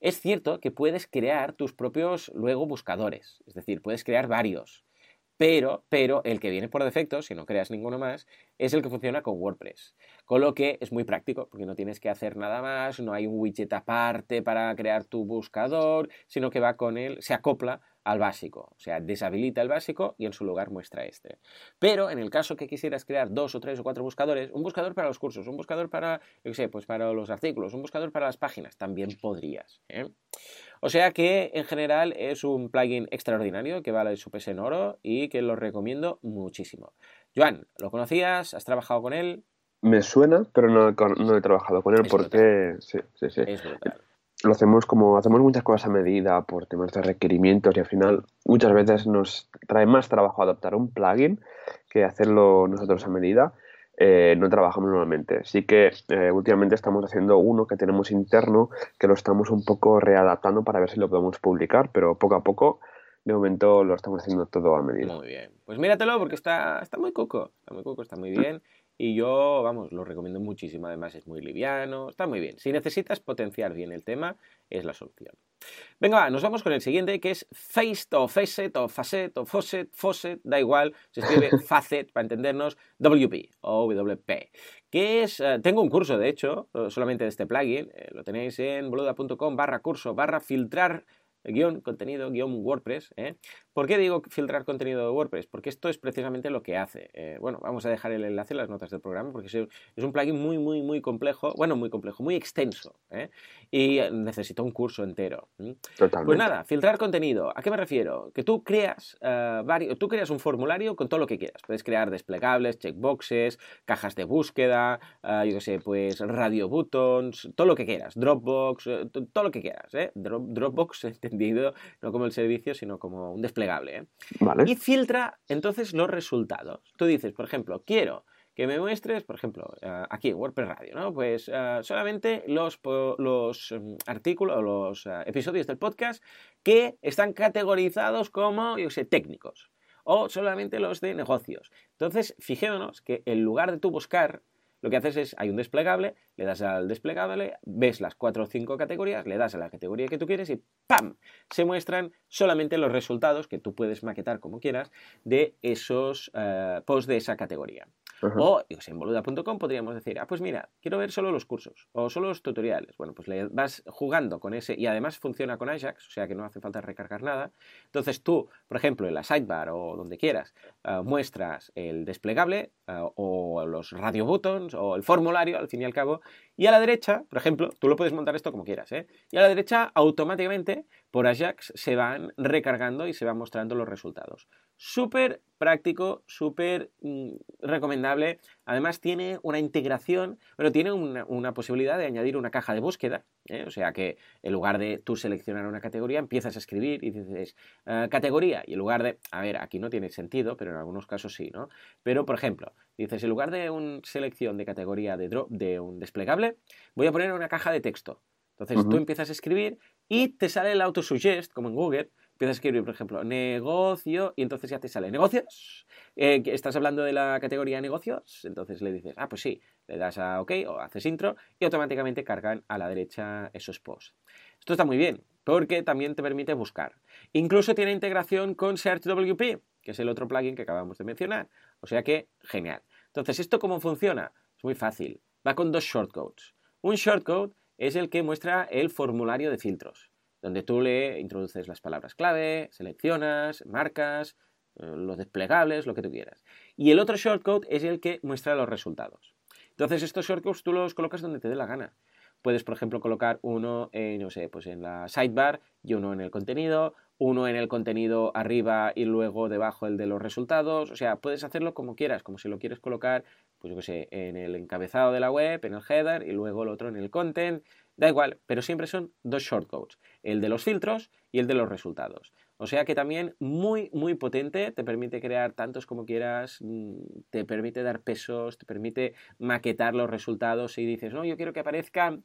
Es cierto que puedes crear tus propios luego buscadores, es decir, puedes crear varios, pero, pero el que viene por defecto, si no creas ninguno más, es el que funciona con WordPress. Con lo que es muy práctico, porque no tienes que hacer nada más, no hay un widget aparte para crear tu buscador, sino que va con él, se acopla al básico, o sea, deshabilita el básico y en su lugar muestra este. Pero en el caso que quisieras crear dos o tres o cuatro buscadores, un buscador para los cursos, un buscador para, yo sé, pues para los artículos, un buscador para las páginas, también podrías. ¿eh? O sea que en general es un plugin extraordinario que vale su peso en oro y que lo recomiendo muchísimo. Joan, ¿lo conocías? ¿Has trabajado con él? Me suena, pero no, no he trabajado con él porque... Sí, sí, sí. Es brutal lo hacemos como hacemos muchas cosas a medida por temas de requerimientos y al final muchas veces nos trae más trabajo adoptar un plugin que hacerlo nosotros a medida. Eh, no trabajamos normalmente. Sí que eh, últimamente estamos haciendo uno que tenemos interno que lo estamos un poco readaptando para ver si lo podemos publicar, pero poco a poco de momento lo estamos haciendo todo a medida. Muy bien. Pues míratelo porque está, está muy coco. Está muy coco, está muy bien. Y yo, vamos, lo recomiendo muchísimo. Además, es muy liviano, está muy bien. Si necesitas potenciar bien el tema, es la solución. Venga, va, nos vamos con el siguiente, que es Faced o Facet o Facet o Faucet, Faucet, da igual, se escribe Facet para entendernos, WP o WP. Que es, eh, tengo un curso, de hecho, solamente de este plugin, eh, lo tenéis en boluda.com barra curso barra filtrar guion contenido, guion WordPress. ¿eh? ¿Por qué digo filtrar contenido de WordPress? Porque esto es precisamente lo que hace. Eh, bueno, vamos a dejar el enlace en las notas del programa porque es un plugin muy, muy, muy complejo, bueno, muy complejo, muy extenso ¿eh? y necesita un curso entero. Totalmente. Pues nada, filtrar contenido. ¿A qué me refiero? Que tú creas, varios, tú creas un formulario con todo lo que quieras. Puedes crear desplegables, checkboxes, cajas de búsqueda, yo qué sé, pues radio buttons, todo lo que quieras, Dropbox, todo lo que quieras. Dropbox, no como el servicio, sino como un desplegable. ¿eh? Y filtra entonces los resultados. Tú dices, por ejemplo, quiero que me muestres, por ejemplo, eh, aquí en WordPress Radio, ¿no? Pues eh, solamente los, los em, artículos, los episodios del podcast que están categorizados como, yo sé, técnicos. O solamente los de negocios. Entonces, fijémonos que en lugar de tú buscar lo que haces es, hay un desplegable, le das al desplegable, ves las cuatro o cinco categorías, le das a la categoría que tú quieres y ¡pam! Se muestran solamente los resultados que tú puedes maquetar como quieras de esos eh, posts de esa categoría. O en boluda.com podríamos decir, ah, pues mira, quiero ver solo los cursos o solo los tutoriales. Bueno, pues le vas jugando con ese y además funciona con Ajax, o sea que no hace falta recargar nada. Entonces tú, por ejemplo, en la sidebar o donde quieras, eh, muestras el desplegable eh, o los radio buttons o el formulario, al fin y al cabo, y a la derecha, por ejemplo, tú lo puedes montar esto como quieras, ¿eh? Y a la derecha automáticamente por Ajax se van recargando y se van mostrando los resultados. Súper práctico, súper mm, recomendable. Además tiene una integración, pero tiene una, posibilidad de añadir una caja de búsqueda. ¿eh? O sea que en lugar de tú seleccionar una categoría, empiezas a escribir y dices eh, categoría. Y en lugar de, a ver, aquí no tiene sentido, pero en algunos casos sí, ¿no? Pero, por ejemplo, dices, en lugar de una selección de categoría de, drop, de un desplegable, voy a poner una caja de texto. Entonces tú empiezas a escribir y te sale el autosuggest, como en Google, empiezas a escribir, por ejemplo, negocio, y entonces ya te sale negocios. Eh, estás hablando de la categoría negocios, entonces le dices, ah, pues sí, le das a OK o haces intro y automáticamente cargan a la derecha esos posts. Esto está muy bien, porque también te permite buscar. Incluso tiene integración con SearchWP, que es el otro plugin que acabamos de mencionar. O sea que, genial. Entonces, ¿esto cómo funciona? Es muy fácil. Va con dos shortcodes. Un shortcode es el que muestra el formulario de filtros donde tú le introduces las palabras clave, seleccionas, marcas, eh, los desplegables, lo que tú quieras. Y el otro shortcode es el que muestra los resultados. Entonces estos shortcodes tú los colocas donde te dé la gana. Puedes, por ejemplo, colocar uno no sé, pues en la sidebar y uno en el contenido, uno en el contenido arriba y luego debajo el de los resultados. O sea, puedes hacerlo como quieras, como si lo quieres colocar, pues yo sé, en el encabezado de la web, en el header y luego el otro en el content. Da igual, pero siempre son dos shortcodes, el de los filtros y el de los resultados. O sea que también muy, muy potente, te permite crear tantos como quieras, mm, te permite dar pesos, te permite maquetar los resultados y dices, no, yo quiero que aparezca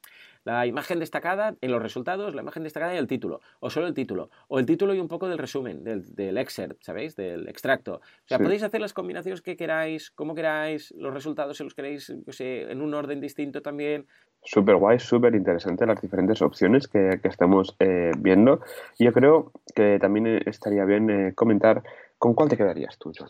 la imagen destacada en los resultados, la imagen destacada y el título, o solo el título, o el título y un poco del resumen, del, del excerpt, ¿sabéis? Del extracto. O sea, podéis hacer las combinaciones que queráis, como queráis, los resultados si los queréis, en un orden distinto también. Súper guay, súper interesante las diferentes opciones que, estamos eh, viendo. Yo creo que también estaría bien eh, comentar con cuál te quedarías tú, John.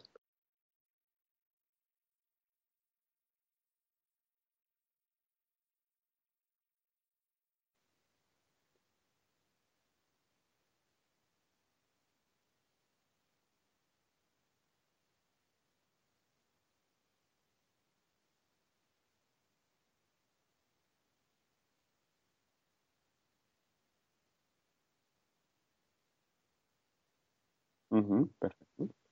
Perfecto.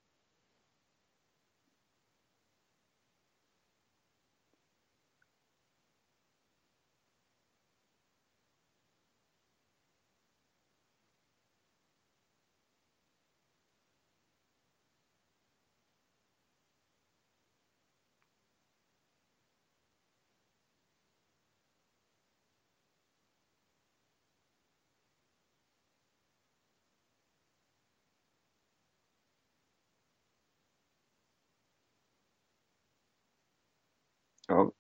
Oh,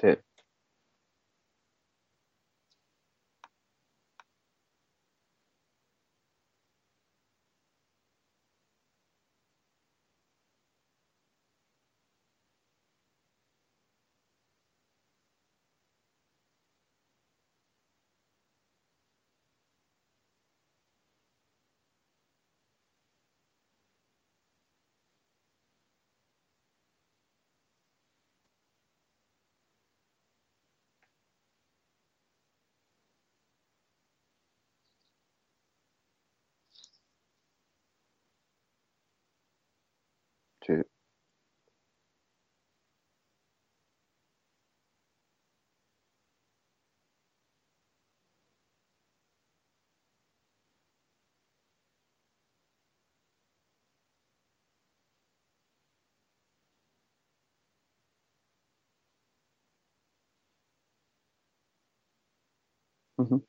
sí. Sí. Ujú.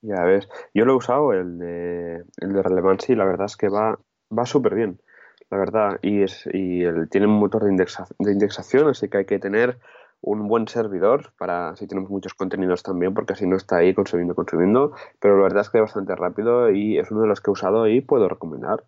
Ya ves, yo lo he usado, el de, el de Relevancy, y la verdad es que va, va súper bien, la verdad, y, es, y el, tiene un motor de, indexa- de indexación, así que hay que tener un buen servidor para si tenemos muchos contenidos también, porque así no está ahí consumiendo, consumiendo, pero la verdad es que es bastante rápido y es uno de los que he usado y puedo recomendar.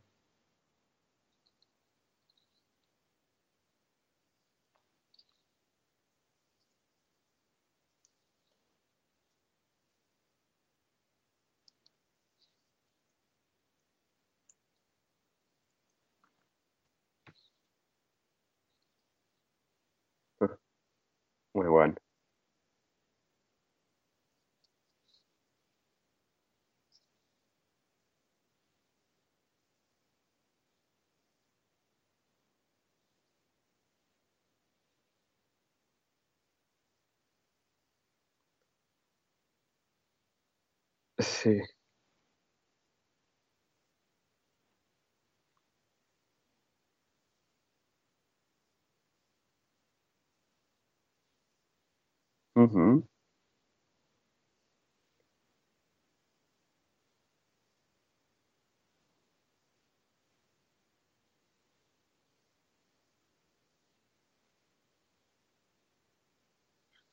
Sí.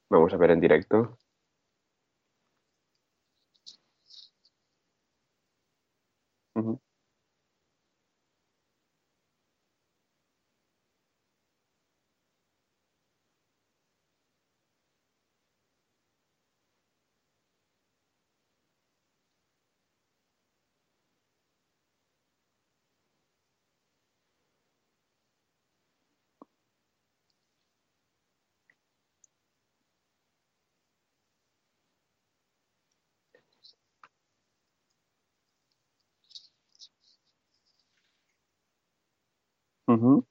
Vamos a ver en directo. Ujú.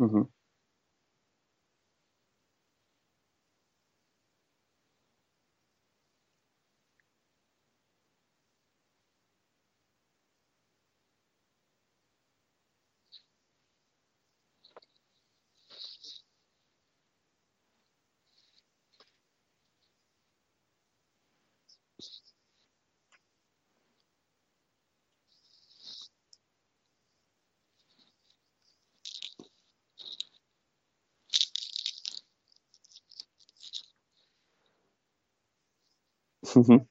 Ujú. Ujú.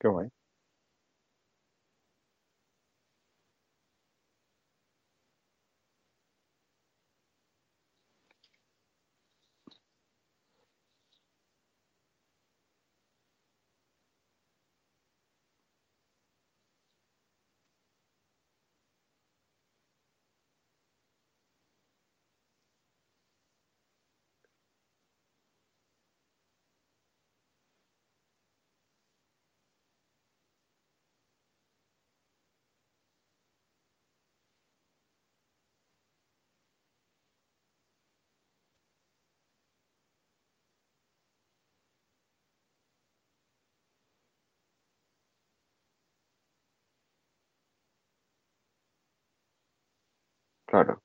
Qué guay. Claro.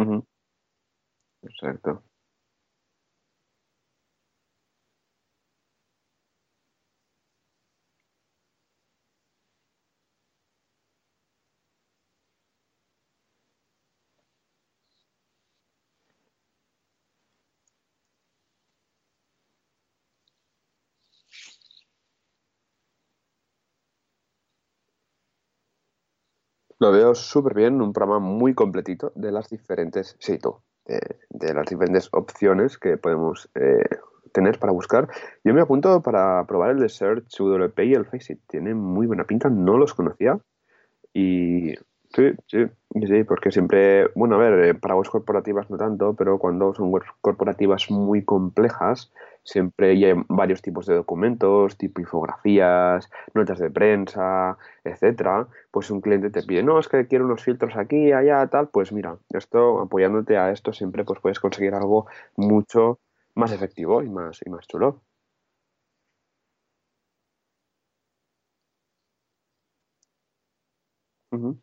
Ujú. Exacto. Lo veo súper bien, un programa muy completito de las diferentes, de las diferentes opciones que podemos eh, tener para buscar. Yo me apunto para probar el de Search WP y el Faceit. Tiene muy buena pinta, no los conocía y Sí, sí, sí, porque siempre, bueno, a ver, eh, para webs corporativas no tanto, pero cuando son webs corporativas muy complejas, siempre hay varios tipos de documentos, tipo infografías, notas de prensa, etcétera. Pues un cliente te pide, no, es que quiero unos filtros aquí, allá, tal, pues mira, esto, apoyándote a esto, siempre pues puedes conseguir algo mucho más efectivo y más, y más chulo. Ujú,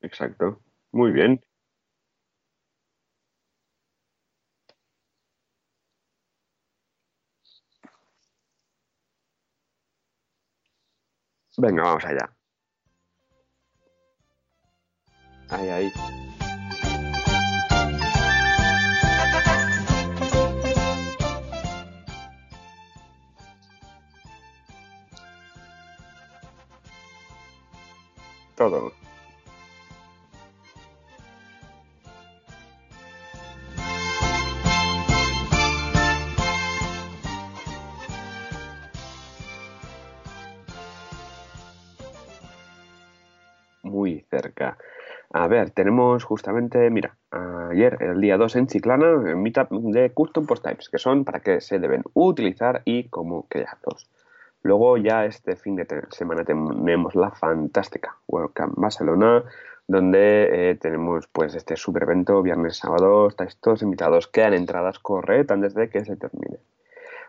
exacto. Muy bien. Venga, vamos allá. Ahí, ahí. Todo. Muy cerca. A ver, tenemos justamente, mira, ayer, el día 2 en Chiclana, en Meetup de Custom Post Types, que son para qué se deben utilizar y cómo crearlos. Luego ya este fin de semana tenemos la fantástica WordCamp Barcelona, donde eh, tenemos pues este super evento, viernes, sábado, estáis todos invitados, quedan entradas, corred antes de que se termine.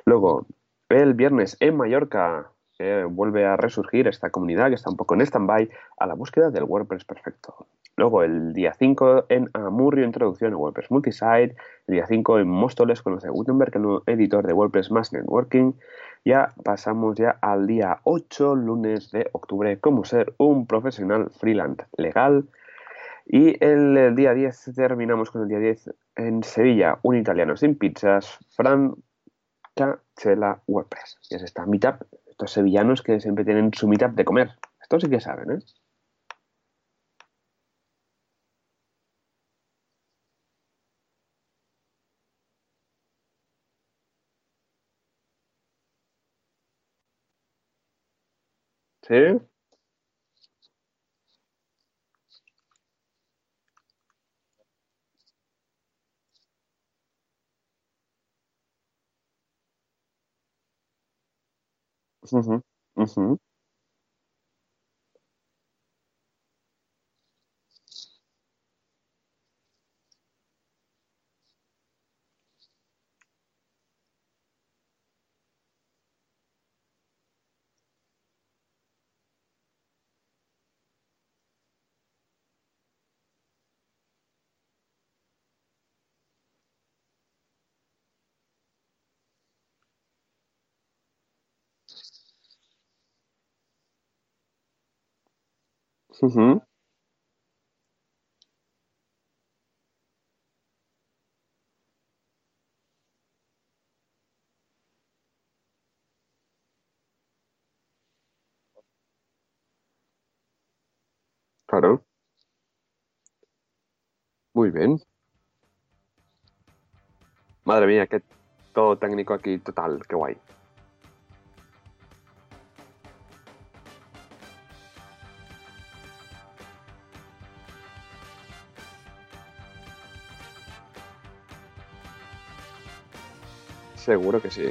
Luego, el viernes en Mallorca eh, vuelve a resurgir esta comunidad que está un poco en stand-by a la búsqueda del WordPress perfecto. Luego, el día 5 en Amurrio, introducción a WordPress Multisite. El día 5 en Móstoles conoce a Gutenberg, el nuevo editor de WordPress más Networking. Ya pasamos ya al día 8, lunes de octubre, cómo ser un profesional freelance legal. Y el, el día 10 terminamos con el día 10 en Sevilla, un italiano sin pizzas, Fran Chela WordPress. Y es esta meetup, estos sevillanos que siempre tienen su meetup de comer. Esto sí que saben, ¿eh? Sí, Ujú, ujú, claro, muy bien. Madre mía, qué todo técnico aquí, total, qué guay. Seguro que sí.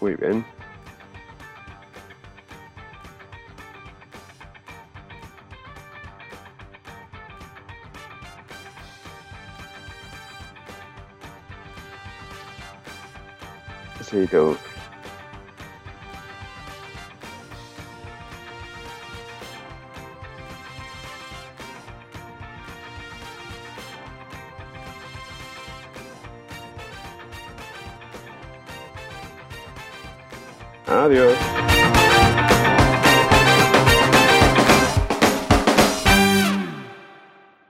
Muy bien. Sí.